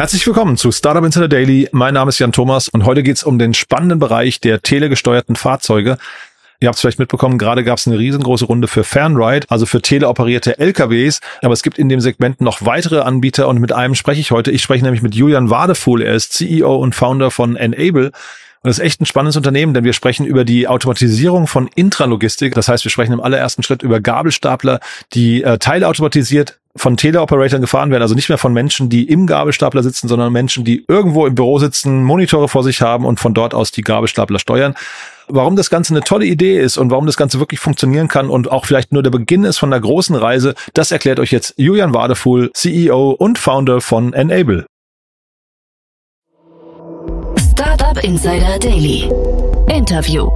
Herzlich willkommen zu Startup Insider Daily. Mein Name ist Jan Thomas und heute geht es um den spannenden Bereich der telegesteuerten Fahrzeuge. Ihr habt es vielleicht mitbekommen, gerade gab es eine riesengroße Runde für Fanride, also für teleoperierte LKWs. Aber es gibt in dem Segment noch weitere Anbieter und mit einem spreche ich heute. Ich spreche nämlich mit Julian Wadefuhl. Er ist CEO und Founder von Enable. Und das ist echt ein spannendes Unternehmen, denn wir sprechen über die Automatisierung von Intralogistik. Das heißt, wir sprechen im allerersten Schritt über Gabelstapler, die äh, teilautomatisiert von Teleoperatoren gefahren werden, also nicht mehr von Menschen, die im Gabelstapler sitzen, sondern Menschen, die irgendwo im Büro sitzen, Monitore vor sich haben und von dort aus die Gabelstapler steuern. Warum das Ganze eine tolle Idee ist und warum das Ganze wirklich funktionieren kann und auch vielleicht nur der Beginn ist von einer großen Reise, das erklärt euch jetzt Julian Wadefuhl, CEO und Founder von Enable. Startup Insider Daily. Interview.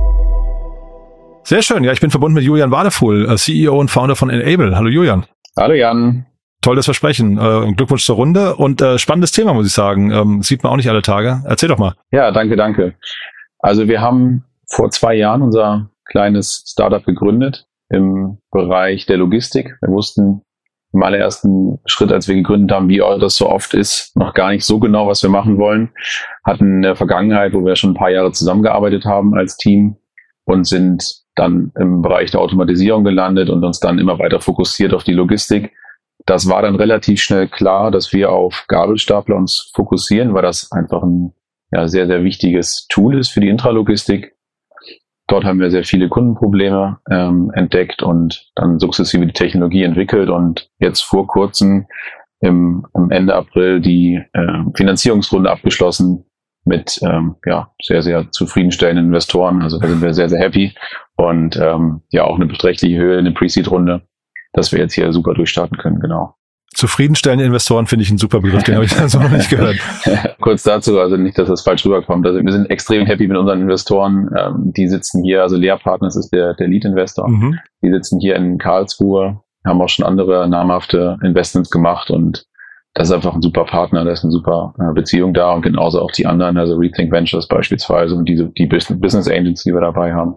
Sehr schön. Ja, ich bin verbunden mit Julian Wadefuhl, äh, CEO und Founder von Enable. Hallo Julian. Hallo Jan. Tolles Versprechen. Äh, Glückwunsch zur Runde und äh, spannendes Thema, muss ich sagen. Ähm, sieht man auch nicht alle Tage. Erzähl doch mal. Ja, danke, danke. Also wir haben vor zwei Jahren unser kleines Startup gegründet im Bereich der Logistik. Wir wussten im allerersten Schritt, als wir gegründet haben, wie das so oft ist, noch gar nicht so genau, was wir machen wollen. Hatten eine Vergangenheit, wo wir schon ein paar Jahre zusammengearbeitet haben als Team und sind dann im Bereich der Automatisierung gelandet und uns dann immer weiter fokussiert auf die Logistik. Das war dann relativ schnell klar, dass wir auf Gabelstapler uns fokussieren, weil das einfach ein ja, sehr, sehr wichtiges Tool ist für die Intralogistik. Dort haben wir sehr viele Kundenprobleme ähm, entdeckt und dann sukzessive die Technologie entwickelt und jetzt vor kurzem im, im Ende April die äh, Finanzierungsrunde abgeschlossen mit ähm, ja, sehr, sehr zufriedenstellenden Investoren. Also da sind wir sehr, sehr happy und ähm, ja auch eine beträchtliche Höhe in der Pre-Seed-Runde, dass wir jetzt hier super durchstarten können, genau zufriedenstellende Investoren finde ich ein super Begriff, den habe ich so noch nicht gehört. Kurz dazu, also nicht, dass das falsch rüberkommt. Also wir sind extrem happy mit unseren Investoren. Ähm, die sitzen hier, also Lea Partners ist der, der Lead-Investor. Mhm. Die sitzen hier in Karlsruhe, haben auch schon andere namhafte Investments gemacht und das ist einfach ein super Partner, da ist eine super äh, Beziehung da und genauso auch die anderen, also Rethink Ventures beispielsweise und diese, die Business Agents, die wir dabei haben.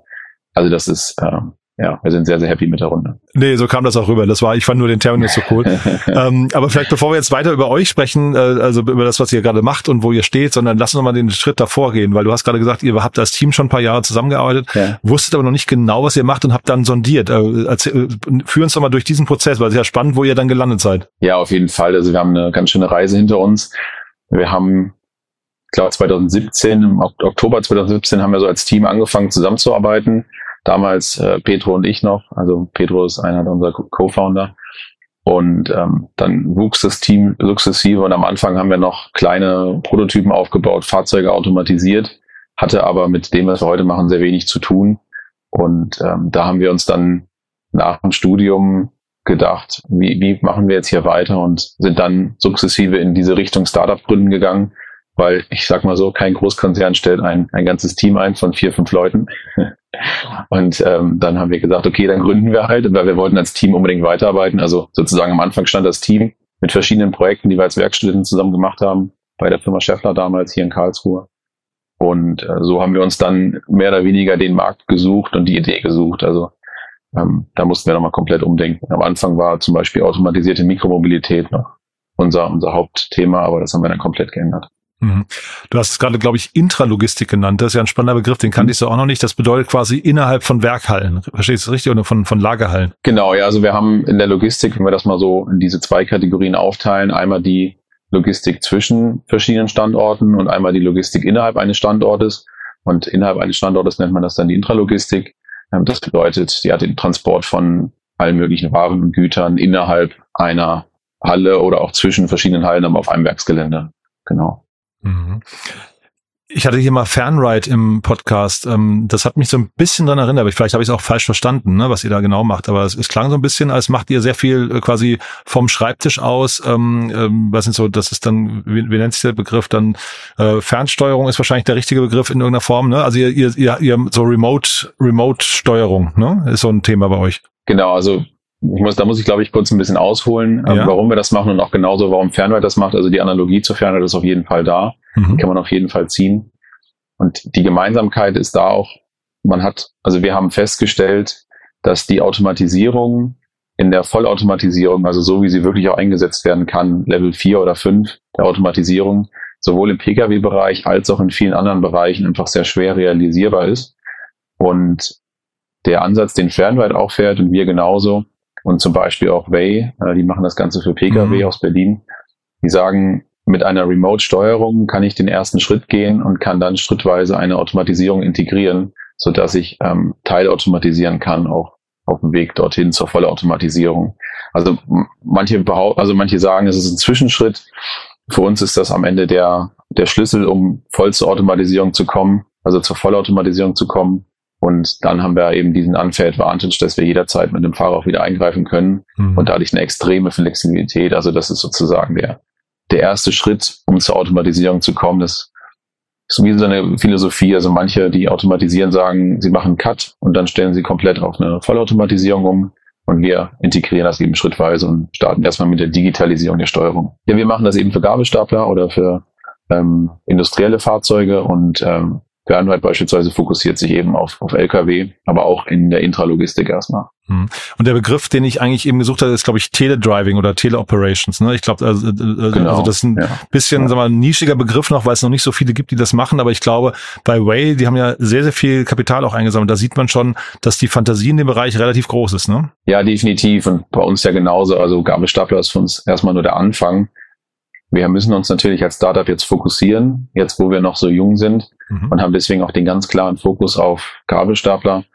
Also das ist, ähm, ja, wir sind sehr, sehr happy mit der Runde. Nee, so kam das auch rüber. Das war, ich fand nur den Terminus so cool. ähm, aber vielleicht bevor wir jetzt weiter über euch sprechen, äh, also über das, was ihr gerade macht und wo ihr steht, sondern lass uns mal den Schritt davor gehen, weil du hast gerade gesagt, ihr habt als Team schon ein paar Jahre zusammengearbeitet, ja. wusstet aber noch nicht genau, was ihr macht und habt dann sondiert. Äh, erzähl, äh, führ uns doch mal durch diesen Prozess, weil es ist ja spannend, wo ihr dann gelandet seid. Ja, auf jeden Fall. Also wir haben eine ganz schöne Reise hinter uns. Wir haben ich glaube 2017, im Oktober 2017 haben wir so als Team angefangen zusammenzuarbeiten damals äh, Petro und ich noch. Also Petro ist einer unserer Co-Founder. Und ähm, dann wuchs das Team sukzessive und am Anfang haben wir noch kleine Prototypen aufgebaut, Fahrzeuge automatisiert, hatte aber mit dem, was wir heute machen, sehr wenig zu tun. Und ähm, da haben wir uns dann nach dem Studium gedacht, wie, wie machen wir jetzt hier weiter und sind dann sukzessive in diese Richtung Startup gründen gegangen, weil ich sag mal so, kein Großkonzern stellt ein, ein ganzes Team ein von vier, fünf Leuten. Und ähm, dann haben wir gesagt, okay, dann gründen wir halt, weil wir wollten als Team unbedingt weiterarbeiten. Also sozusagen am Anfang stand das Team mit verschiedenen Projekten, die wir als Werkstudenten zusammen gemacht haben, bei der Firma Scheffler damals hier in Karlsruhe. Und äh, so haben wir uns dann mehr oder weniger den Markt gesucht und die Idee gesucht. Also ähm, da mussten wir nochmal komplett umdenken. Am Anfang war zum Beispiel automatisierte Mikromobilität noch unser, unser Hauptthema, aber das haben wir dann komplett geändert. Mhm. Du hast es gerade, glaube ich, Intralogistik genannt. Das ist ja ein spannender Begriff, den kannte mhm. ich so auch noch nicht. Das bedeutet quasi innerhalb von Werkhallen. Verstehst du richtig? Oder von, von Lagerhallen? Genau, ja. Also wir haben in der Logistik, wenn wir das mal so in diese zwei Kategorien aufteilen, einmal die Logistik zwischen verschiedenen Standorten und einmal die Logistik innerhalb eines Standortes. Und innerhalb eines Standortes nennt man das dann die Intralogistik. Ähm, das bedeutet, die hat den Transport von allen möglichen Waren und Gütern innerhalb einer Halle oder auch zwischen verschiedenen Hallen, aber auf einem Werksgelände. Genau. Mhm. Ich hatte hier mal Fanride im Podcast. Ähm, das hat mich so ein bisschen dran erinnert, aber vielleicht habe ich es auch falsch verstanden, ne, was ihr da genau macht. Aber es, es klang so ein bisschen, als macht ihr sehr viel äh, quasi vom Schreibtisch aus. Ähm, ähm, was sind so, das ist dann, wie, wie nennt sich der Begriff? Dann äh, Fernsteuerung ist wahrscheinlich der richtige Begriff in irgendeiner Form. Ne? Also ihr, ihr, ihr, ihr so Remote, Remote-Steuerung, ne? Ist so ein Thema bei euch. Genau, also ich muss, da muss ich, glaube ich, kurz ein bisschen ausholen, ähm, ja. warum wir das machen und auch genauso, warum Fernweit das macht. Also die Analogie zur Fernweit ist auf jeden Fall da. Mhm. Die kann man auf jeden Fall ziehen. Und die Gemeinsamkeit ist da auch, man hat, also wir haben festgestellt, dass die Automatisierung in der Vollautomatisierung, also so wie sie wirklich auch eingesetzt werden kann, Level 4 oder 5 der Automatisierung, sowohl im Pkw-Bereich als auch in vielen anderen Bereichen einfach sehr schwer realisierbar ist. Und der Ansatz, den Fernride auch fährt und wir genauso, und zum Beispiel auch Way, äh, die machen das Ganze für Pkw mhm. aus Berlin, die sagen, mit einer Remote-Steuerung kann ich den ersten Schritt gehen und kann dann schrittweise eine Automatisierung integrieren, so dass ich ähm, teilautomatisieren kann, auch auf dem Weg dorthin zur Vollautomatisierung. Also manche behaupten, also manche sagen, es ist ein Zwischenschritt. Für uns ist das am Ende der, der Schlüssel, um voll zur Automatisierung zu kommen, also zur Vollautomatisierung zu kommen. Und dann haben wir eben diesen Unfair Advantage, dass wir jederzeit mit dem Fahrer auch wieder eingreifen können mhm. und dadurch eine extreme Flexibilität. Also das ist sozusagen der, der erste Schritt, um zur Automatisierung zu kommen. Das ist wie so eine Philosophie. Also manche, die automatisieren, sagen, sie machen einen Cut und dann stellen sie komplett auf eine Vollautomatisierung um. Und wir integrieren das eben schrittweise und starten erstmal mit der Digitalisierung der Steuerung. Ja, wir machen das eben für Gabelstapler oder für ähm, industrielle Fahrzeuge und ähm, Fernride beispielsweise fokussiert sich eben auf, auf Lkw, aber auch in der Intralogistik erstmal. Hm. Und der Begriff, den ich eigentlich eben gesucht habe, ist, glaube ich, Teledriving oder Teleoperations. Ne? Ich glaube, also, äh, äh, genau. also das ist ein ja. bisschen, ja. sagen wir mal, nischiger Begriff noch, weil es noch nicht so viele gibt, die das machen. Aber ich glaube, bei Way, die haben ja sehr, sehr viel Kapital auch eingesammelt. Da sieht man schon, dass die Fantasie in dem Bereich relativ groß ist. Ne? Ja, definitiv. Und bei uns ja genauso. Also Gabelstapler ist für uns erstmal nur der Anfang. Wir müssen uns natürlich als Startup jetzt fokussieren, jetzt wo wir noch so jung sind mhm. und haben deswegen auch den ganz klaren Fokus auf Gabelstapler.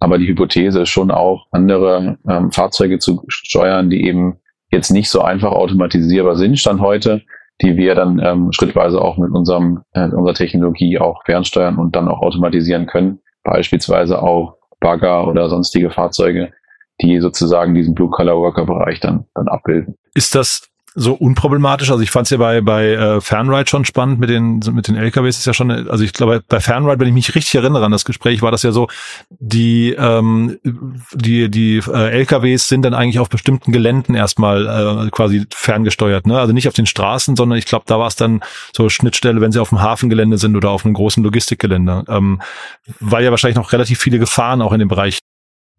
Aber die Hypothese ist schon auch, andere ähm, Fahrzeuge zu steuern, die eben jetzt nicht so einfach automatisierbar sind, Stand heute, die wir dann ähm, schrittweise auch mit unserem, äh, unserer Technologie auch fernsteuern und dann auch automatisieren können. Beispielsweise auch Bagger oder sonstige Fahrzeuge, die sozusagen diesen Blue-Color-Worker-Bereich dann, dann abbilden. Ist das so unproblematisch. Also ich fand es ja bei, bei äh, Fernride schon spannend mit den, mit den LKWs ist ja schon, also ich glaube, bei Fernride, wenn ich mich richtig erinnere an das Gespräch, war das ja so, die, ähm, die, die äh, LKWs sind dann eigentlich auf bestimmten Geländen erstmal äh, quasi ferngesteuert, ne? Also nicht auf den Straßen, sondern ich glaube, da war es dann so Schnittstelle, wenn sie auf dem Hafengelände sind oder auf einem großen Logistikgelände. Ähm, weil ja wahrscheinlich noch relativ viele Gefahren auch in dem Bereich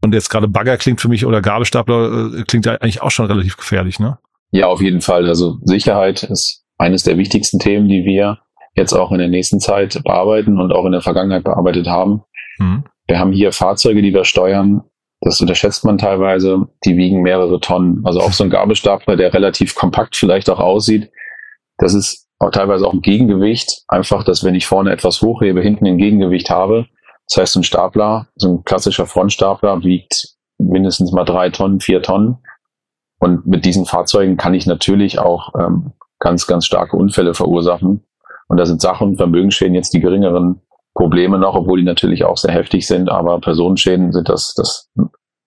und jetzt gerade Bagger klingt für mich oder Gabelstapler äh, klingt ja eigentlich auch schon relativ gefährlich, ne? Ja, auf jeden Fall. Also Sicherheit ist eines der wichtigsten Themen, die wir jetzt auch in der nächsten Zeit bearbeiten und auch in der Vergangenheit bearbeitet haben. Mhm. Wir haben hier Fahrzeuge, die wir steuern. Das unterschätzt man teilweise. Die wiegen mehrere Tonnen. Also auch so ein Gabelstapler, der relativ kompakt vielleicht auch aussieht. Das ist auch teilweise auch ein Gegengewicht. Einfach, dass wenn ich vorne etwas hochhebe, hinten ein Gegengewicht habe. Das heißt, ein Stapler, so ein klassischer Frontstapler wiegt mindestens mal drei Tonnen, vier Tonnen. Und mit diesen Fahrzeugen kann ich natürlich auch ähm, ganz, ganz starke Unfälle verursachen. Und da sind Sachen, Vermögensschäden jetzt die geringeren Probleme noch, obwohl die natürlich auch sehr heftig sind. Aber Personenschäden sind das, das,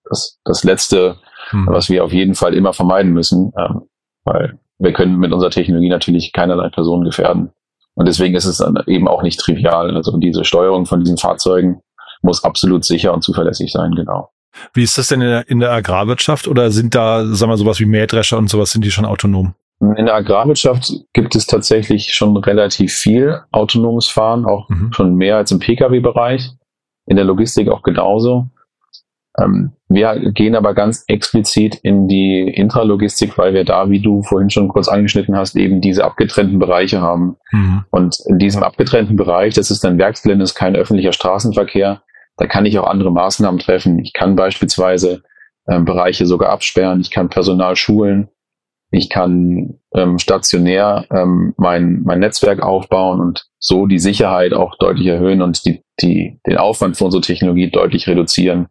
das, das Letzte, hm. was wir auf jeden Fall immer vermeiden müssen. Ähm, weil wir können mit unserer Technologie natürlich keinerlei Personen gefährden. Und deswegen ist es dann eben auch nicht trivial. Also diese Steuerung von diesen Fahrzeugen muss absolut sicher und zuverlässig sein, genau. Wie ist das denn in der, in der Agrarwirtschaft oder sind da, sagen wir, sowas wie Mähdrescher und sowas, sind die schon autonom? In der Agrarwirtschaft gibt es tatsächlich schon relativ viel autonomes Fahren, auch mhm. schon mehr als im Pkw-Bereich. In der Logistik auch genauso. Ähm, wir gehen aber ganz explizit in die Intralogistik, weil wir da, wie du vorhin schon kurz angeschnitten hast, eben diese abgetrennten Bereiche haben. Mhm. Und in diesem abgetrennten Bereich, das ist ein Werksgelände, ist kein öffentlicher Straßenverkehr, da kann ich auch andere Maßnahmen treffen. Ich kann beispielsweise ähm, Bereiche sogar absperren, ich kann Personal schulen, ich kann ähm, stationär ähm, mein, mein Netzwerk aufbauen und so die Sicherheit auch deutlich erhöhen und die, die, den Aufwand für unsere Technologie deutlich reduzieren.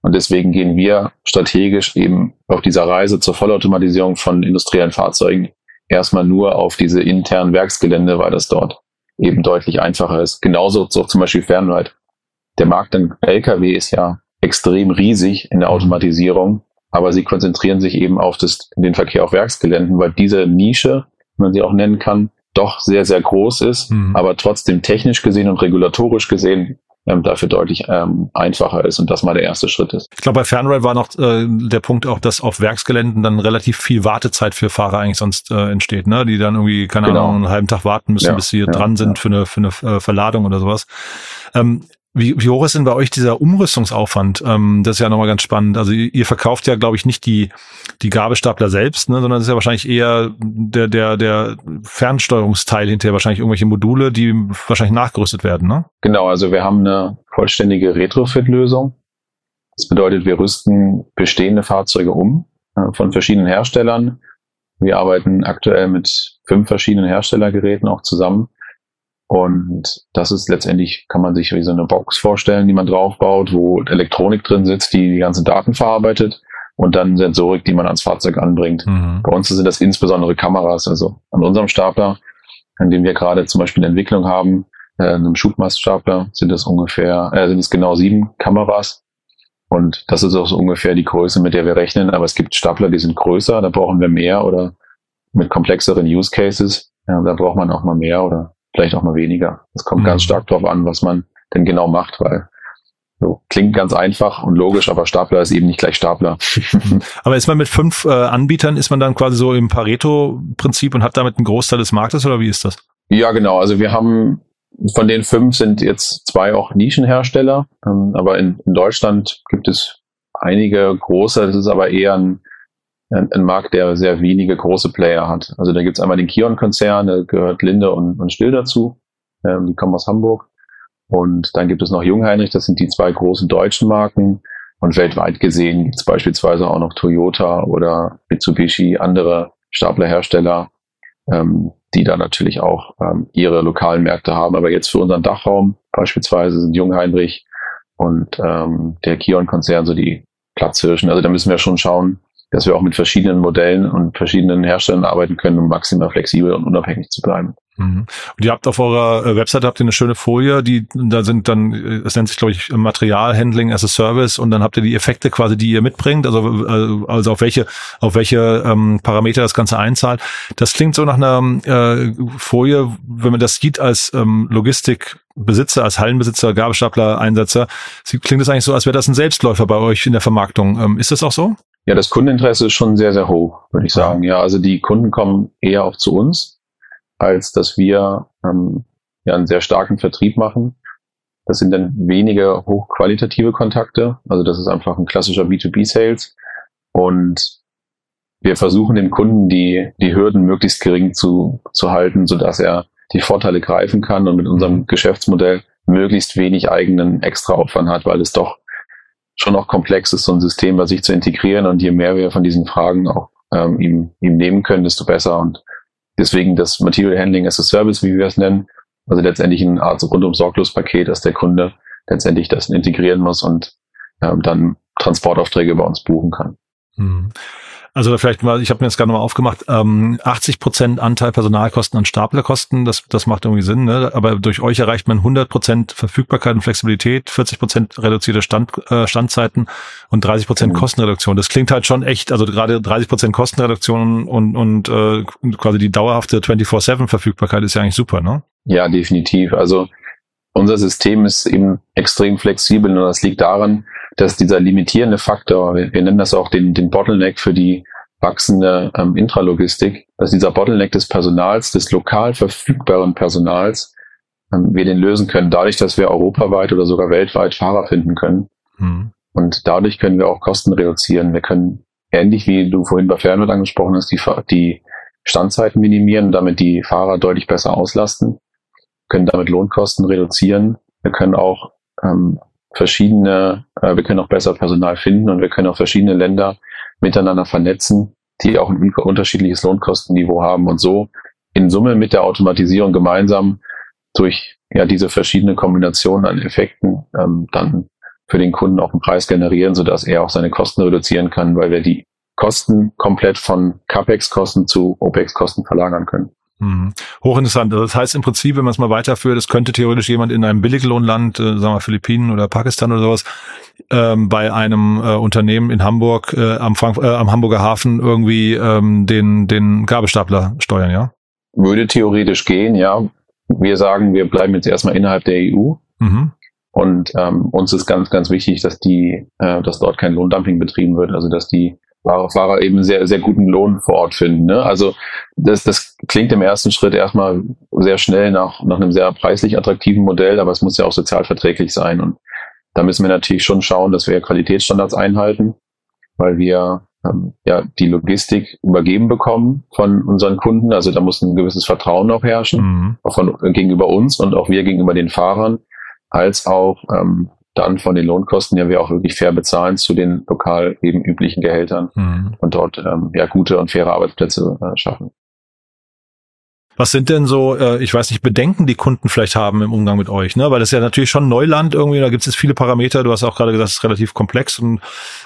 Und deswegen gehen wir strategisch eben auf dieser Reise zur Vollautomatisierung von industriellen Fahrzeugen erstmal nur auf diese internen Werksgelände, weil das dort eben deutlich einfacher ist. Genauso so zum Beispiel Fernride der Markt an Lkw ist ja extrem riesig in der mhm. Automatisierung, aber sie konzentrieren sich eben auf das, den Verkehr auf Werksgeländen, weil diese Nische, wie man sie auch nennen kann, doch sehr, sehr groß ist, mhm. aber trotzdem technisch gesehen und regulatorisch gesehen ähm, dafür deutlich ähm, einfacher ist und das mal der erste Schritt ist. Ich glaube, bei Fernrail war noch äh, der Punkt auch, dass auf Werksgeländen dann relativ viel Wartezeit für Fahrer eigentlich sonst äh, entsteht, ne? Die dann irgendwie, keine genau. Ahnung, einen halben Tag warten müssen, ja, bis sie ja, dran sind ja. für eine, für eine äh, Verladung oder sowas. Ähm, Wie, wie hoch ist denn bei euch dieser Umrüstungsaufwand? Ähm, das ist ja nochmal ganz spannend. Also ihr, ihr verkauft ja, glaube ich, nicht die, die Gabelstapler selbst, ne, sondern es ist ja wahrscheinlich eher der, der, der Fernsteuerungsteil hinterher, wahrscheinlich irgendwelche Module, die wahrscheinlich nachgerüstet werden, ne? Genau, also wir haben eine vollständige Retrofit-Lösung. Das bedeutet, wir rüsten bestehende Fahrzeuge um äh, von verschiedenen Herstellern. Wir arbeiten aktuell mit fünf verschiedenen Herstellergeräten auch zusammen und das ist letztendlich, kann man sich wie so eine Box vorstellen, die man draufbaut, wo Elektronik drin sitzt, die die ganzen Daten verarbeitet und dann Sensorik, die man ans Fahrzeug anbringt. Mhm. Bei uns sind das insbesondere Kameras, also an unserem Stapler, an dem wir gerade zum Beispiel eine Entwicklung haben, äh, einem Schubmaststapler, sind es ungefähr, äh, sind es genau sieben Kameras. Und das ist auch so ungefähr die Größe, mit der wir rechnen. Aber es gibt Stapler, die sind größer, da brauchen wir mehr oder mit komplexeren Use Cases, ja, da braucht man auch mal mehr oder vielleicht auch mal weniger. Es kommt mhm. ganz stark darauf an, was man denn genau macht, weil so, klingt ganz einfach und logisch, aber Stapler ist eben nicht gleich Stapler. aber ist man mit fünf äh, Anbietern, ist man dann quasi so im Pareto-Prinzip und hat damit einen Großteil des Marktes oder wie ist das? Ja, genau. Also wir haben von den fünf sind jetzt zwei auch Nischenhersteller, ähm, aber in, in Deutschland gibt es einige große, das ist aber eher ein ein, Markt, der sehr wenige große Player hat. Also da gibt's einmal den Kion-Konzern, da gehört Linde und, und Still dazu. Ähm, die kommen aus Hamburg. Und dann gibt es noch Jungheinrich, das sind die zwei großen deutschen Marken. Und weltweit gesehen gibt's beispielsweise auch noch Toyota oder Mitsubishi, andere Staplerhersteller, ähm, die da natürlich auch ähm, ihre lokalen Märkte haben. Aber jetzt für unseren Dachraum beispielsweise sind Jungheinrich und ähm, der Kion-Konzern so die Platzhirschen. Also da müssen wir schon schauen, dass wir auch mit verschiedenen Modellen und verschiedenen Herstellern arbeiten können, um maximal flexibel und unabhängig zu bleiben. Mhm. Und ihr habt auf eurer äh, Website habt ihr eine schöne Folie, die da sind dann, äh, es nennt sich glaube ich Materialhandling as a Service und dann habt ihr die Effekte quasi, die ihr mitbringt, also äh, also auf welche auf welche ähm, Parameter das Ganze einzahlt. Das klingt so nach einer äh, Folie, wenn man das sieht als ähm, Logistikbesitzer, als Hallenbesitzer, Gabelstapler, Einsetzer, klingt das eigentlich so, als wäre das ein Selbstläufer bei euch in der Vermarktung. Ähm, ist das auch so? Ja, das Kundeninteresse ist schon sehr, sehr hoch, würde ich sagen. Ja, also die Kunden kommen eher auch zu uns, als dass wir ähm, ja einen sehr starken Vertrieb machen. Das sind dann wenige hochqualitative Kontakte. Also das ist einfach ein klassischer B2B-Sales. Und wir versuchen dem Kunden die, die Hürden möglichst gering zu, zu halten, sodass er die Vorteile greifen kann und mit unserem Geschäftsmodell möglichst wenig eigenen Extraaufwand hat, weil es doch schon noch komplex ist, so ein System bei sich zu integrieren. Und je mehr wir von diesen Fragen auch ähm, ihm, ihm nehmen können, desto besser. Und deswegen das Material Handling as a Service, wie wir es nennen, also letztendlich eine Art rundum sorglos Paket, dass der Kunde letztendlich das integrieren muss und ähm, dann Transportaufträge bei uns buchen kann. Hm. Also vielleicht mal, ich habe mir das gerade mal aufgemacht, ähm, 80 Prozent Anteil Personalkosten an Staplerkosten, das, das macht irgendwie Sinn, ne? aber durch euch erreicht man 100 Prozent Verfügbarkeit und Flexibilität, 40 Prozent reduzierte Stand, äh, Standzeiten und 30 Prozent mhm. Kostenreduktion. Das klingt halt schon echt, also gerade 30 Prozent Kostenreduktion und, und äh, quasi die dauerhafte 24-7 Verfügbarkeit ist ja eigentlich super, ne? Ja, definitiv. Also unser System ist eben extrem flexibel und das liegt daran, dass dieser limitierende Faktor, wir, wir nennen das auch den, den Bottleneck für die wachsende ähm, Intralogistik, dass dieser Bottleneck des Personals, des lokal verfügbaren Personals, ähm, wir den lösen können, dadurch, dass wir europaweit oder sogar weltweit Fahrer finden können. Mhm. Und dadurch können wir auch Kosten reduzieren. Wir können, ähnlich wie du vorhin bei Fernwirt angesprochen hast, die, die Standzeiten minimieren, damit die Fahrer deutlich besser auslasten, können damit Lohnkosten reduzieren. Wir können auch ähm, verschiedene, äh, wir können auch besser Personal finden und wir können auch verschiedene Länder miteinander vernetzen, die auch ein unterschiedliches Lohnkostenniveau haben und so in Summe mit der Automatisierung gemeinsam durch ja diese verschiedene Kombination an Effekten ähm, dann für den Kunden auch einen Preis generieren, sodass er auch seine Kosten reduzieren kann, weil wir die Kosten komplett von CAPEX-Kosten zu OPEX-Kosten verlagern können. Mhm. Hochinteressant. Also das heißt im Prinzip, wenn man es mal weiterführt, es könnte theoretisch jemand in einem Billiglohnland, äh, sagen wir Philippinen oder Pakistan oder sowas, ähm, bei einem äh, Unternehmen in Hamburg äh, am, Frank äh, am Hamburger Hafen irgendwie ähm, den, den Gabelstapler steuern, ja? Würde theoretisch gehen, ja. Wir sagen, wir bleiben jetzt erstmal innerhalb der EU. Mhm. Und ähm, uns ist ganz, ganz wichtig, dass die, äh, dass dort kein Lohndumping betrieben wird, also dass die Fahrer eben sehr, sehr guten Lohn vor Ort finden. Ne? Also das, das klingt im ersten Schritt erstmal sehr schnell nach, nach einem sehr preislich attraktiven Modell, aber es muss ja auch sozial verträglich sein. Und da müssen wir natürlich schon schauen, dass wir Qualitätsstandards einhalten, weil wir ähm, ja die Logistik übergeben bekommen von unseren Kunden. Also da muss ein gewisses Vertrauen auch herrschen, mhm. auch von, gegenüber uns und auch wir gegenüber den Fahrern, als auch ähm, dann von den Lohnkosten ja wir auch wirklich fair bezahlen zu den lokal eben üblichen Gehältern mhm. und dort ähm, ja gute und faire Arbeitsplätze äh, schaffen. Was sind denn so, äh, ich weiß nicht, Bedenken, die Kunden vielleicht haben im Umgang mit euch? Ne? Weil das ist ja natürlich schon Neuland irgendwie, da gibt es jetzt viele Parameter. Du hast auch gerade gesagt, es ist relativ komplex und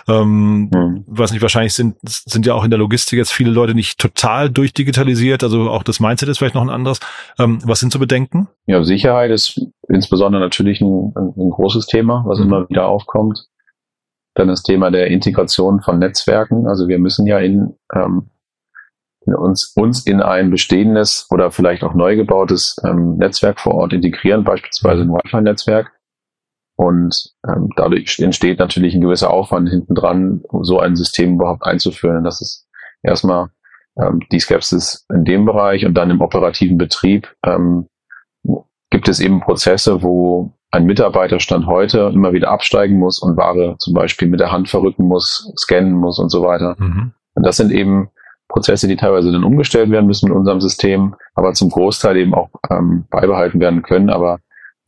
ähm, mhm. weiß nicht, wahrscheinlich sind, sind ja auch in der Logistik jetzt viele Leute nicht total durchdigitalisiert, also auch das Mindset ist vielleicht noch ein anderes. Ähm, was sind so Bedenken? Ja, Sicherheit ist insbesondere natürlich ein, ein großes Thema, was mhm. immer wieder aufkommt. Dann das Thema der Integration von Netzwerken. Also wir müssen ja in ähm, uns, uns in ein bestehendes oder vielleicht auch neu gebautes ähm, Netzwerk vor Ort integrieren, beispielsweise ein Wi-Fi-Netzwerk. Und ähm, dadurch entsteht natürlich ein gewisser Aufwand hinten dran, so ein System überhaupt einzuführen. Das ist erstmal ähm, die Skepsis in dem Bereich und dann im operativen Betrieb ähm, gibt es eben Prozesse, wo ein Mitarbeiterstand heute immer wieder absteigen muss und Ware zum Beispiel mit der Hand verrücken muss, scannen muss und so weiter. Mhm. Und das sind eben Prozesse, die teilweise dann umgestellt werden müssen mit unserem System, aber zum Großteil eben auch ähm, beibehalten werden können. Aber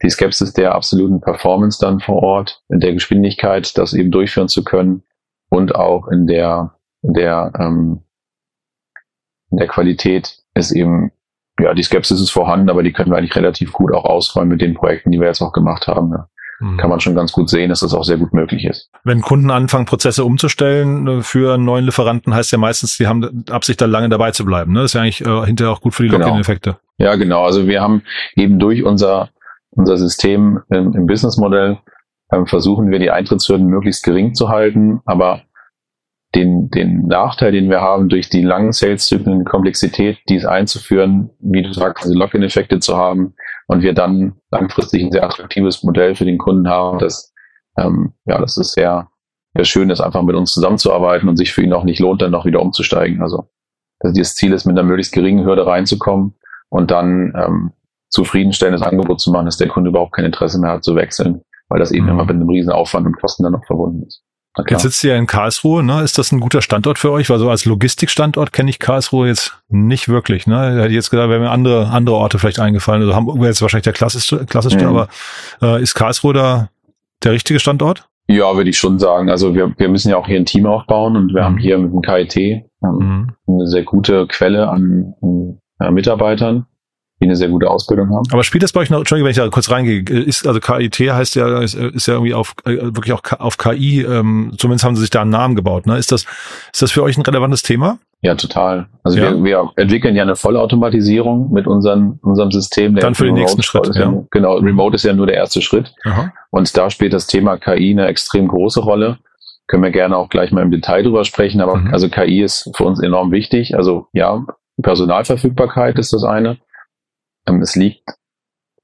die Skepsis der absoluten Performance dann vor Ort, in der Geschwindigkeit, das eben durchführen zu können und auch in der, der, ähm, in der Qualität ist eben, ja, die Skepsis ist vorhanden, aber die können wir eigentlich relativ gut auch ausräumen mit den Projekten, die wir jetzt auch gemacht haben. Ja mhm. kann man schon ganz gut sehen, dass das auch sehr gut möglich ist. Wenn Kunden anfangen, Prozesse umzustellen äh, für einen neuen Lieferanten, heißt ja meistens, die haben Absicht, da lange dabei zu bleiben. Ne? Das ist ja eigentlich äh, hinterher auch gut für die genau. Login-Effekte. Ja, genau. Also wir haben eben durch unser, unser System im, im Businessmodell ähm, versuchen wir die Eintrittshürden möglichst gering zu halten, aber den, den Nachteil, den wir haben, durch die langen Sales-Zyklen, Komplexität, dies einzuführen, wie du sagst, diese Lock-in-Effekte zu haben und wir dann langfristig ein sehr attraktives Modell für den Kunden haben, das, ähm, ja, das ist sehr, sehr schön ist, einfach mit uns zusammenzuarbeiten und sich für ihn auch nicht lohnt, dann noch wieder umzusteigen. Also, das Ziel ist, mit einer möglichst geringen Hürde reinzukommen und dann ähm, zufriedenstellendes Angebot zu machen, dass der Kunde überhaupt kein Interesse mehr hat zu wechseln, weil das eben mhm. immer mit einem riesen Aufwand und Kosten dann noch verbunden ist. Jetzt sitzt ihr in Karlsruhe, ne? Ist das ein guter Standort für euch? Weil so als Logistikstandort kenne ich Karlsruhe jetzt nicht wirklich, ne? Hätte jetzt gesagt, wären mir andere, andere Orte vielleicht eingefallen. Also Hamburg wäre jetzt wahrscheinlich der klassischste, klassischste mhm. aber äh, ist Karlsruhe da der richtige Standort? Ja, würde ich schon sagen. Also wir, wir müssen ja auch hier ein Team aufbauen und wir mhm. haben hier mit dem KIT ähm, mhm. eine sehr gute Quelle an, an äh, Mitarbeitern die eine sehr gute Ausbildung haben. Aber spielt das bei euch noch, Entschuldigung, wenn ich da kurz reingehe, ist, also KIT heißt ja, ist, ist ja irgendwie auf, äh, wirklich auch auf KI, ähm, zumindest haben sie sich da einen Namen gebaut, ne? Ist das, ist das für euch ein relevantes Thema? Ja, total. Also ja. Wir, wir entwickeln ja eine Vollautomatisierung mit unseren, unserem System. Dann für den nächsten Schritt. Ja. Genau, Remote ist ja nur der erste Schritt. Aha. Und da spielt das Thema KI eine extrem große Rolle. Können wir gerne auch gleich mal im Detail drüber sprechen, aber mhm. also KI ist für uns enorm wichtig. Also ja, Personalverfügbarkeit ist das eine. Ähm, es liegt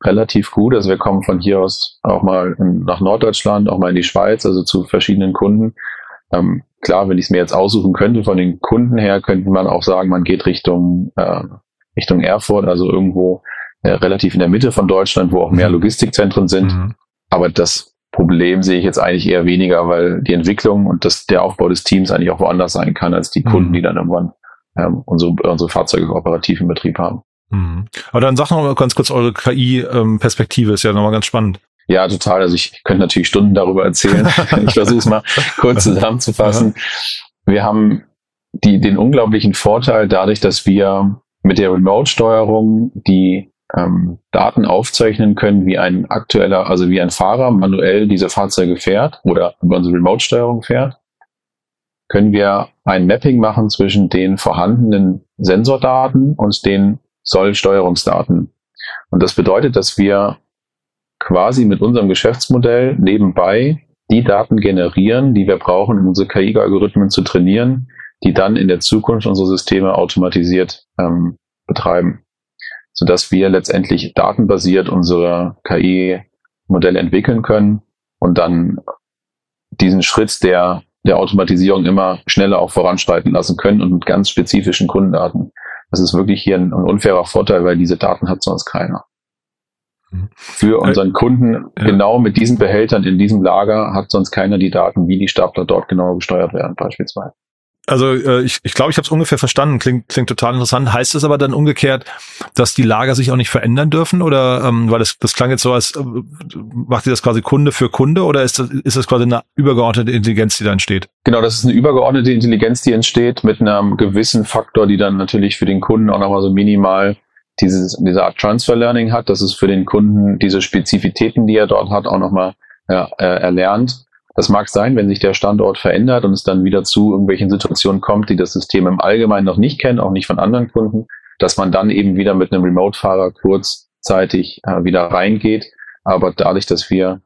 relativ gut. Also wir kommen von hier aus auch mal in, nach Norddeutschland, auch mal in die Schweiz, also zu verschiedenen Kunden. Ähm, klar, wenn ich es mir jetzt aussuchen könnte, von den Kunden her, könnte man auch sagen, man geht Richtung, äh, Richtung Erfurt, also irgendwo äh, relativ in der Mitte von Deutschland, wo auch mehr mhm. Logistikzentren sind. Mhm. Aber das Problem sehe ich jetzt eigentlich eher weniger, weil die Entwicklung und das, der Aufbau des Teams eigentlich auch woanders sein kann, als die Kunden, mhm. die dann irgendwann ähm, unsere, unsere Fahrzeuge operativ im Betrieb haben. Mhm. Aber dann sag noch mal ganz kurz eure KI-Perspektive, ist ja nochmal ganz spannend. Ja, total. Also ich könnte natürlich Stunden darüber erzählen. ich versuche es mal kurz zusammenzufassen. Wir haben die, den unglaublichen Vorteil dadurch, dass wir mit der Remote-Steuerung die ähm, Daten aufzeichnen können, wie ein aktueller, also wie ein Fahrer manuell diese Fahrzeuge fährt oder über unsere Remote-Steuerung fährt, können wir ein Mapping machen zwischen den vorhandenen Sensordaten und den soll Steuerungsdaten. Und das bedeutet, dass wir quasi mit unserem Geschäftsmodell nebenbei die Daten generieren, die wir brauchen, um unsere KI-Algorithmen zu trainieren, die dann in der Zukunft unsere Systeme automatisiert ähm, betreiben, sodass wir letztendlich datenbasiert unsere KI-Modelle entwickeln können und dann diesen Schritt der der Automatisierung immer schneller auch voranschreiten lassen können und mit ganz spezifischen Kundendaten. Das ist wirklich hier ein, ein unfairer Vorteil, weil diese Daten hat sonst keiner. Mhm. Für äh, unseren Kunden ja. genau mit diesen Behältern in diesem Lager hat sonst keiner die Daten, wie die Stapler dort genau gesteuert werden beispielsweise. Also äh, ich ich, glaube, ich habe es ungefähr verstanden. Klingt, klingt total interessant. Heißt es aber dann umgekehrt, dass die Lager sich auch nicht verändern dürfen? Oder ähm, weil das, das klang jetzt so, als äh, macht ihr das quasi Kunde für Kunde oder ist das, ist das quasi eine übergeordnete Intelligenz, die da entsteht? Genau, das ist eine übergeordnete Intelligenz, die entsteht mit einem gewissen Faktor, die dann natürlich für den Kunden auch nochmal so minimal dieses, diese Art Transfer Learning hat, dass es für den Kunden diese Spezifitäten, die er dort hat, auch nochmal ja, äh, erlernt das mag sein, wenn sich der Standort verändert und es dann wieder zu irgendwelchen Situationen kommt, die das System im Allgemeinen noch nicht kennt, auch nicht von anderen Kunden, dass man dann eben wieder mit einem Remote-Fahrer kurzzeitig äh, wieder reingeht. Aber dadurch, dass wir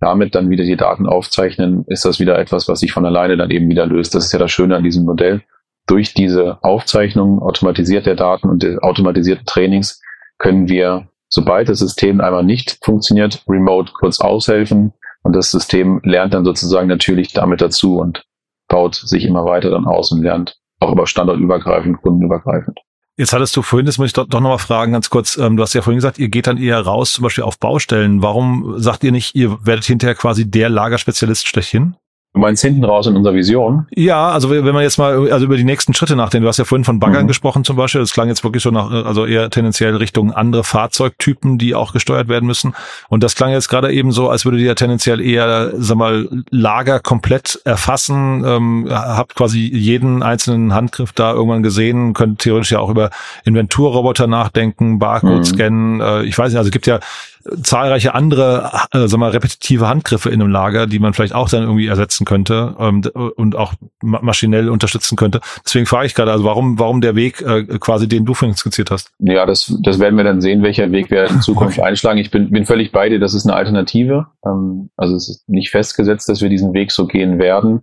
damit dann wieder die Daten aufzeichnen, ist das wieder etwas, was sich von alleine dann eben wieder löst. Das ist ja das Schöne an diesem Modell. Durch diese Aufzeichnung automatisiert der Daten und der automatisierten Trainings können wir, sobald das System einmal nicht funktioniert, remote kurz aushelfen, und das System lernt dann sozusagen natürlich damit dazu und baut sich immer weiter dann aus und lernt auch über standardübergreifend, kundenübergreifend. Jetzt hattest du vorhin, das muss ich doch, doch nochmal fragen, ganz kurz, ähm, du hast ja vorhin gesagt, ihr geht dann eher raus, zum Beispiel auf Baustellen. Warum sagt ihr nicht, ihr werdet hinterher quasi der Lagerspezialist schlechthin? Du meinst hinten raus in unserer Vision? Ja, also wenn man jetzt mal also über die nächsten Schritte nachdenkt, du hast ja vorhin von Baggern mhm. gesprochen zum Beispiel, das klang jetzt wirklich so nach, also eher tendenziell Richtung andere Fahrzeugtypen, die auch gesteuert werden müssen. Und das klang jetzt gerade eben so, als würde ihr ja tendenziell eher, sag mal, Lager komplett erfassen, ähm, habt quasi jeden einzelnen Handgriff da irgendwann gesehen, könnt theoretisch ja auch über Inventurroboter nachdenken, Barcode mhm. scannen, äh, ich weiß nicht, also es gibt ja zahlreiche andere, äh, sag mal, repetitive Handgriffe in einem Lager, die man vielleicht auch dann irgendwie ersetzen könnte ähm, und auch ma maschinell unterstützen könnte. Deswegen frage ich gerade, also warum, warum der Weg äh, quasi, den du vorhin skizziert hast? Ja, das, das werden wir dann sehen, welcher Weg wir in Zukunft okay. einschlagen. Ich bin, bin völlig bei dir, das ist eine Alternative. Ähm, also es ist nicht festgesetzt, dass wir diesen Weg so gehen werden.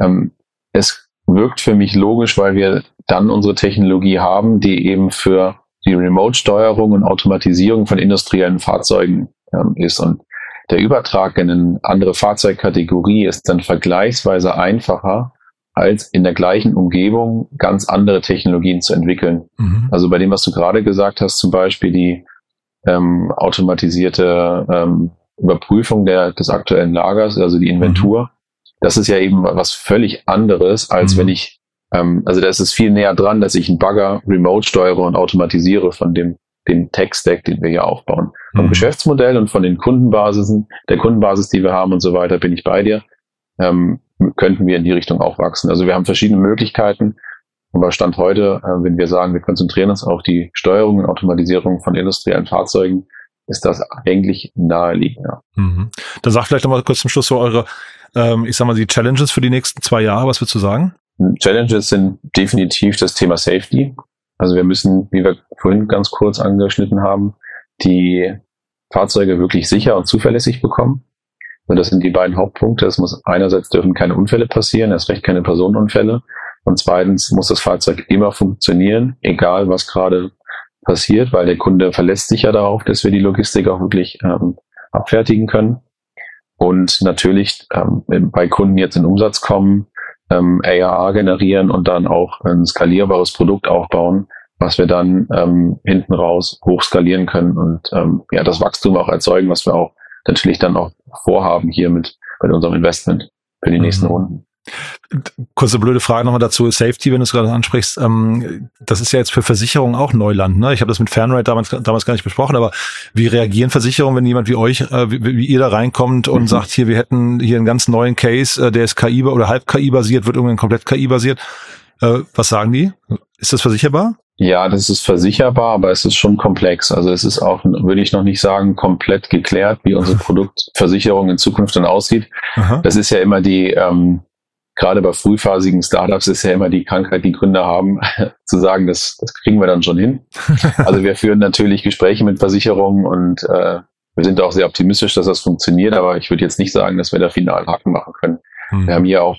Ähm, es wirkt für mich logisch, weil wir dann unsere Technologie haben, die eben für die Remote-Steuerung und Automatisierung von industriellen Fahrzeugen ähm, ist. Und der Übertrag in eine andere Fahrzeugkategorie ist dann vergleichsweise einfacher, als in der gleichen Umgebung ganz andere Technologien zu entwickeln. Mhm. Also bei dem, was du gerade gesagt hast, zum Beispiel die ähm, automatisierte ähm, Überprüfung der, des aktuellen Lagers, also die Inventur, mhm. das ist ja eben was völlig anderes, als mhm. wenn ich ähm, also da ist es viel näher dran, dass ich einen Bagger remote steuere und automatisiere von dem, dem Tech-Stack, den wir hier aufbauen. Vom mhm. Geschäftsmodell und von den Kundenbasisen, der Kundenbasis, die wir haben und so weiter, bin ich bei dir. Ähm, könnten wir in die Richtung auch wachsen. Also wir haben verschiedene Möglichkeiten. Aber Stand heute, äh, wenn wir sagen, wir konzentrieren uns auf die Steuerung und Automatisierung von industriellen Fahrzeugen, ist das eigentlich naheliegend. Ja. Mhm. Dann sag vielleicht nochmal kurz zum Schluss so eure, ähm, ich sag mal, die Challenges für die nächsten zwei Jahre. Was würdest du sagen? Challenges sind definitiv das Thema Safety. Also wir müssen, wie wir vorhin ganz kurz angeschnitten haben, die Fahrzeuge wirklich sicher und zuverlässig bekommen. Und das sind die beiden Hauptpunkte. Es muss einerseits dürfen keine Unfälle passieren, erst recht keine Personenunfälle. Und zweitens muss das Fahrzeug immer funktionieren, egal was gerade passiert, weil der Kunde verlässt sich ja darauf, dass wir die Logistik auch wirklich ähm, abfertigen können. Und natürlich ähm, bei Kunden jetzt in Umsatz kommen, ähm, ARA generieren und dann auch ein skalierbares Produkt aufbauen, was wir dann ähm, hinten raus hoch skalieren können und ähm, ja das Wachstum auch erzeugen, was wir auch natürlich dann auch vorhaben hier mit, mit unserem Investment für die mhm. nächsten Runden. Kurze blöde Frage nochmal dazu. Safety, wenn du es gerade ansprichst, ähm, das ist ja jetzt für Versicherungen auch Neuland. Ne? Ich habe das mit Fanrate damals, damals gar nicht besprochen, aber wie reagieren Versicherungen, wenn jemand wie euch, äh, wie, wie, ihr da reinkommt und mhm. sagt, hier, wir hätten hier einen ganz neuen Case, äh, der ist KI oder halb KI basiert, wird irgendwann komplett KI basiert. Äh, was sagen die? Ist das versicherbar? Ja, das ist versicherbar, aber es ist schon komplex. Also es ist auch, würde ich noch nicht sagen, komplett geklärt, wie unsere Produktversicherung in Zukunft dann aussieht. Aha. Das ist ja immer die, ähm, gerade bei frühphasigen Startups ist ja immer die Krankheit, die Gründer haben, zu sagen, das, das kriegen wir dann schon hin. Also wir führen natürlich Gespräche mit Versicherungen und äh, wir sind auch sehr optimistisch, dass das funktioniert, aber ich würde jetzt nicht sagen, dass wir da final Haken machen können. Mhm. Wir haben hier auch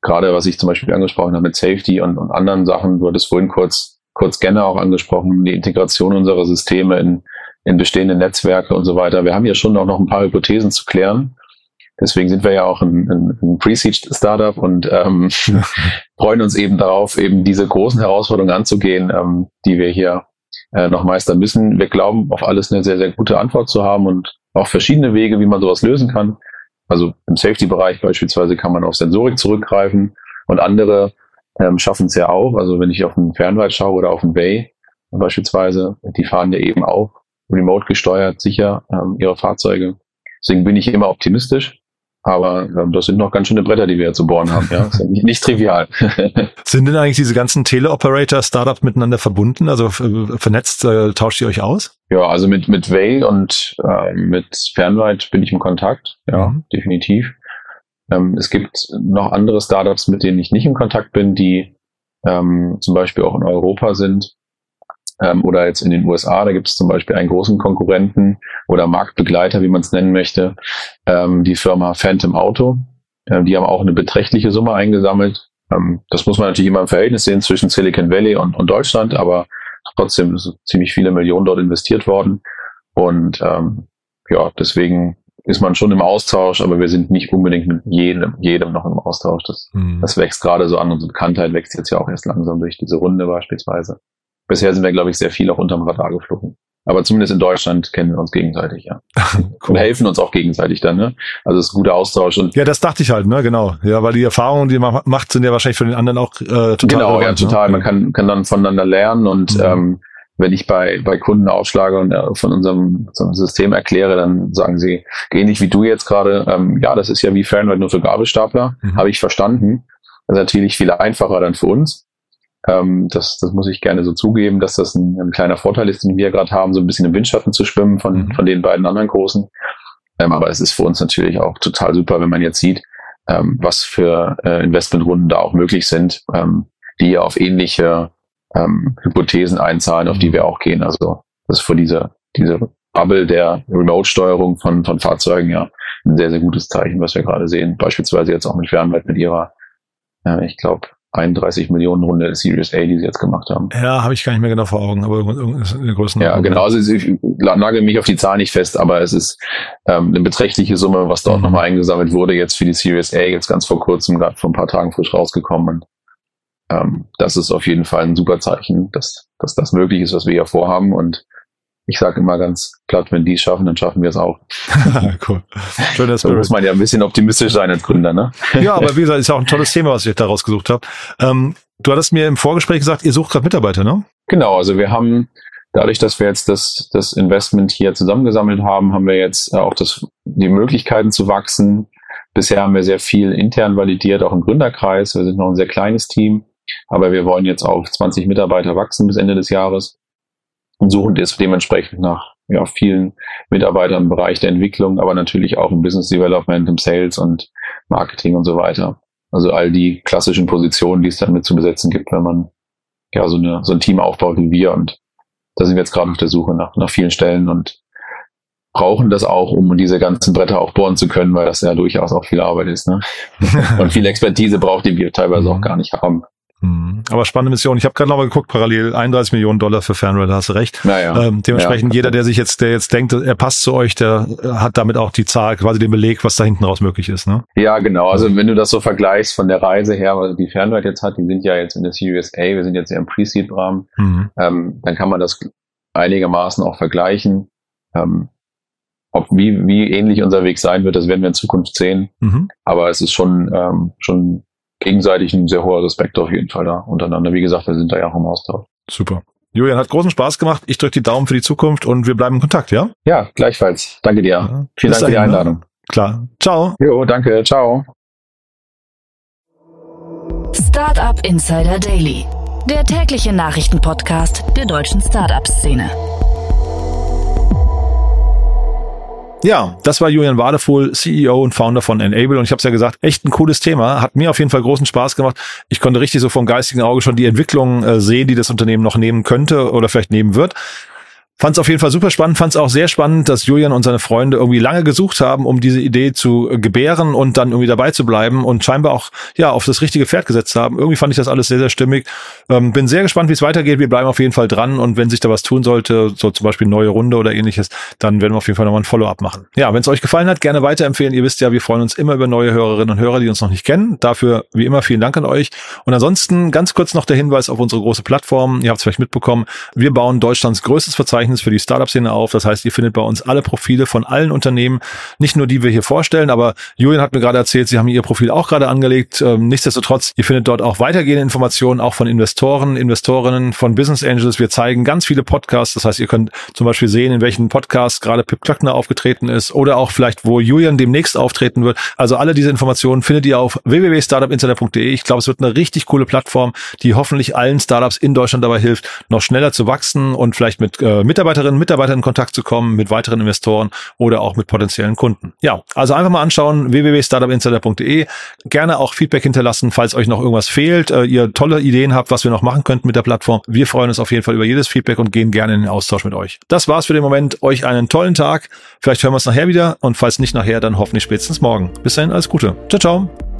gerade, was ich zum Beispiel angesprochen habe mit Safety und, und anderen Sachen, du hattest vorhin kurz, kurz Scanner auch angesprochen, die Integration unserer Systeme in, in bestehende Netzwerke und so weiter. Wir haben hier schon auch noch ein paar Hypothesen zu klären Deswegen sind wir ja auch ein, ein, ein Pre-Seed-Startup und ähm, freuen uns eben darauf, eben diese großen Herausforderungen anzugehen, ähm, die wir hier äh, noch meistern müssen. Wir glauben, auf alles eine sehr, sehr gute Antwort zu haben und auch verschiedene Wege, wie man sowas lösen kann. Also im Safety-Bereich beispielsweise kann man auf Sensorik zurückgreifen und andere ähm, schaffen es ja auch. Also wenn ich auf einen Fernweit schaue oder auf einen Bay beispielsweise, die fahren ja eben auch remote gesteuert sicher ähm, ihre Fahrzeuge. Deswegen bin ich immer optimistisch. Aber ähm, das sind noch ganz schöne Bretter, die wir zu bohren haben. Ja, ist ja nicht, nicht trivial. sind denn eigentlich diese ganzen Teleoperator-Startups miteinander verbunden? Also vernetzt, äh, tauscht ihr euch aus? Ja, also mit mit Way und äh, mit Fernride bin ich im Kontakt. Ja, mhm. definitiv. Ähm, es gibt noch andere Startups, mit denen ich nicht in Kontakt bin, die ähm, zum Beispiel auch in Europa sind ähm, oder jetzt in den USA. Da gibt es zum Beispiel einen großen Konkurrenten oder Marktbegleiter, wie man es nennen möchte, ähm, die Firma Phantom Auto. Äh, die haben auch eine beträchtliche Summe eingesammelt. Ähm, das muss man natürlich immer im Verhältnis sehen zwischen Silicon Valley und, und Deutschland, aber trotzdem sind ziemlich viele Millionen dort investiert worden. Und ähm, ja, deswegen ist man schon im Austausch, aber wir sind nicht unbedingt mit jedem, jedem noch im Austausch. Das, mhm. das wächst gerade so an. Unsere Bekanntheit wächst jetzt ja auch erst langsam durch diese Runde beispielsweise. Bisher sind wir, glaube ich, sehr viel auch unterm Radar geflogen. Aber zumindest in Deutschland kennen wir uns gegenseitig, ja. cool. Und helfen uns auch gegenseitig dann, ne? Also es ist ein guter Austausch. Und ja, das dachte ich halt, ne, genau. Ja, weil die Erfahrungen, die man macht, sind ja wahrscheinlich für den anderen auch äh, total Genau, relevant, ja, total. Ne? Man kann, kann dann voneinander lernen und mhm. ähm, wenn ich bei, bei Kunden aufschlage und äh, von unserem, unserem System erkläre, dann sagen sie, ähnlich wie du jetzt gerade, ähm, ja, das ist ja wie Fernweit nur für Gabelstapler, mhm. habe ich verstanden. Das ist natürlich viel einfacher dann für uns. Ähm, das, das muss ich gerne so zugeben, dass das ein, ein kleiner Vorteil ist, den wir gerade haben, so ein bisschen im Windschatten zu schwimmen von, mhm. von den beiden anderen großen. Ähm, aber es ist für uns natürlich auch total super, wenn man jetzt sieht, ähm, was für äh, Investmentrunden da auch möglich sind, ähm, die auf ähnliche ähm, Hypothesen einzahlen, auf die mhm. wir auch gehen. Also das ist für diese, diese Bubble der Remote-Steuerung von, von Fahrzeugen ja ein sehr, sehr gutes Zeichen, was wir gerade sehen. Beispielsweise jetzt auch mit Fernweit mit ihrer, äh, ich glaube, 31 Millionen Runde Series A, die sie jetzt gemacht haben. Ja, habe ich gar nicht mehr genau vor Augen, aber eine Größenordnung. Ja, genau. Also ich nagel mich auf die Zahl nicht fest, aber es ist ähm, eine beträchtliche Summe, was dort mhm. nochmal eingesammelt wurde, jetzt für die Series A, jetzt ganz vor kurzem, gerade vor ein paar Tagen frisch rausgekommen. ähm, das ist auf jeden Fall ein super Zeichen, dass, dass das möglich ist, was wir hier vorhaben. Und ich sage immer ganz platt, wenn die es schaffen, dann schaffen wir es auch. cool. Schöner Spirit. Da muss man ja ein bisschen optimistisch sein als Gründer, ne? ja, aber wie gesagt, ist ja auch ein tolles Thema, was ich da rausgesucht habe. Ähm, du hattest mir im Vorgespräch gesagt, ihr sucht gerade Mitarbeiter, ne? Genau, also wir haben dadurch, dass wir jetzt das, das Investment hier zusammengesammelt haben, haben wir jetzt auch das, die Möglichkeiten zu wachsen. Bisher haben wir sehr viel intern validiert, auch im Gründerkreis. Wir sind noch ein sehr kleines Team, aber wir wollen jetzt auf 20 Mitarbeiter wachsen bis Ende des Jahres und suchen jetzt dementsprechend nach ja, vielen Mitarbeitern im Bereich der Entwicklung, aber natürlich auch im Business Development, im Sales und Marketing und so weiter. Also all die klassischen Positionen, die es dann mit zu besetzen gibt, wenn man ja so, eine, so ein Team aufbaut wie wir. Und da sind wir jetzt gerade auf der Suche nach, nach vielen Stellen und brauchen das auch, um diese ganzen Bretter auch bohren zu können, weil das ja durchaus auch viel Arbeit ist. Ne? und viel Expertise braucht, die wir teilweise auch gar nicht haben. Mhm. Aber spannende Mission. Ich habe gerade nochmal geguckt, parallel 31 Millionen Dollar für Fernrail, da hast du recht. Naja. Ähm, dementsprechend ja. jeder, der sich jetzt, der jetzt denkt, er passt zu euch, der hat damit auch die Zahl, quasi den Beleg, was da hinten raus möglich ist. Ne? Ja, genau. Also wenn du das so vergleichst von der Reise her, was die Fernrail jetzt hat, die sind ja jetzt in der Series A, wir sind jetzt ja im Pre-Seed-Rahmen, mhm. ähm, dann kann man das einigermaßen auch vergleichen. Ähm, ob wie, wie ähnlich unser Weg sein wird, das werden wir in Zukunft sehen. Mhm. Aber es ist schon, ähm, schon gegenseitig ein sehr hoher Respekt auf jeden Fall da untereinander. Wie gesagt, wir sind da ja auch im Austausch. Super. Julian, hat großen Spaß gemacht. Ich drücke die Daumen für die Zukunft und wir bleiben in Kontakt, ja? Ja, gleichfalls. Danke dir. Ja, Vielen Dank für die ne? Einladung. Ne? Klar. Ciao. Jo, danke. Ciao. Startup Insider Daily. Der tägliche Nachrichtenpodcast der deutschen Startup-Szene. Ja, das war Julian Wadefuhl, CEO und Founder von Enable. Und ich habe es ja gesagt, echt ein cooles Thema. Hat mir auf jeden Fall großen Spaß gemacht. Ich konnte richtig so vom geistigen Auge schon die Entwicklung äh, sehen, die das Unternehmen noch nehmen könnte oder vielleicht nehmen wird. Fand es auf jeden Fall super spannend, fand es auch sehr spannend, dass Julian und seine Freunde irgendwie lange gesucht haben, um diese Idee zu äh, gebären und dann irgendwie dabei zu bleiben und scheinbar auch ja auf das richtige Pferd gesetzt haben. Irgendwie fand ich das alles sehr, sehr stimmig. Ähm, bin sehr gespannt, wie es weitergeht. Wir bleiben auf jeden Fall dran und wenn sich da was tun sollte, so zum Beispiel neue Runde oder ähnliches, dann werden wir auf jeden Fall nochmal ein Follow-up machen. Ja, wenn es euch gefallen hat, gerne weiterempfehlen. Ihr wisst ja, wir freuen uns immer über neue Hörerinnen und Hörer, die uns noch nicht kennen. Dafür wie immer vielen Dank an euch. Und ansonsten ganz kurz noch der Hinweis auf unsere große Plattform. Ihr habt es vielleicht mitbekommen. Wir bauen Deutschlands größtes Verzeichnis für die Startup-Szene auf. Das heißt, ihr findet bei uns alle Profile von allen Unternehmen, nicht nur die wir hier vorstellen, aber Julian hat mir gerade erzählt, sie haben ihr Profil auch gerade angelegt. Ähm, nichtsdestotrotz, ihr findet dort auch weitergehende Informationen, auch von Investoren, Investorinnen, von Business Angels. Wir zeigen ganz viele Podcasts. Das heißt, ihr könnt zum Beispiel sehen, in welchen Podcasts gerade Pip Klöckner aufgetreten ist oder auch vielleicht, wo Julian demnächst auftreten wird. Also alle diese Informationen findet ihr auf www.startupinsider.de. Ich glaube, es wird eine richtig coole Plattform, die hoffentlich allen Startups in Deutschland dabei hilft, noch schneller zu wachsen und vielleicht mit äh, Mitarbeiterinnen, Mitarbeitern in Kontakt zu kommen, mit weiteren Investoren oder auch mit potenziellen Kunden. Ja, also einfach mal anschauen, www.startupinsider.de. Gerne auch Feedback hinterlassen, falls euch noch irgendwas fehlt, äh, ihr tolle Ideen habt, was wir noch machen könnten mit der Plattform. Wir freuen uns auf jeden Fall über jedes Feedback und gehen gerne in den Austausch mit euch. Das war's für den Moment. Euch einen tollen Tag. Vielleicht hören wir uns nachher wieder und falls nicht nachher, dann hoffentlich spätestens morgen. Bis dahin, alles Gute. Ciao, ciao.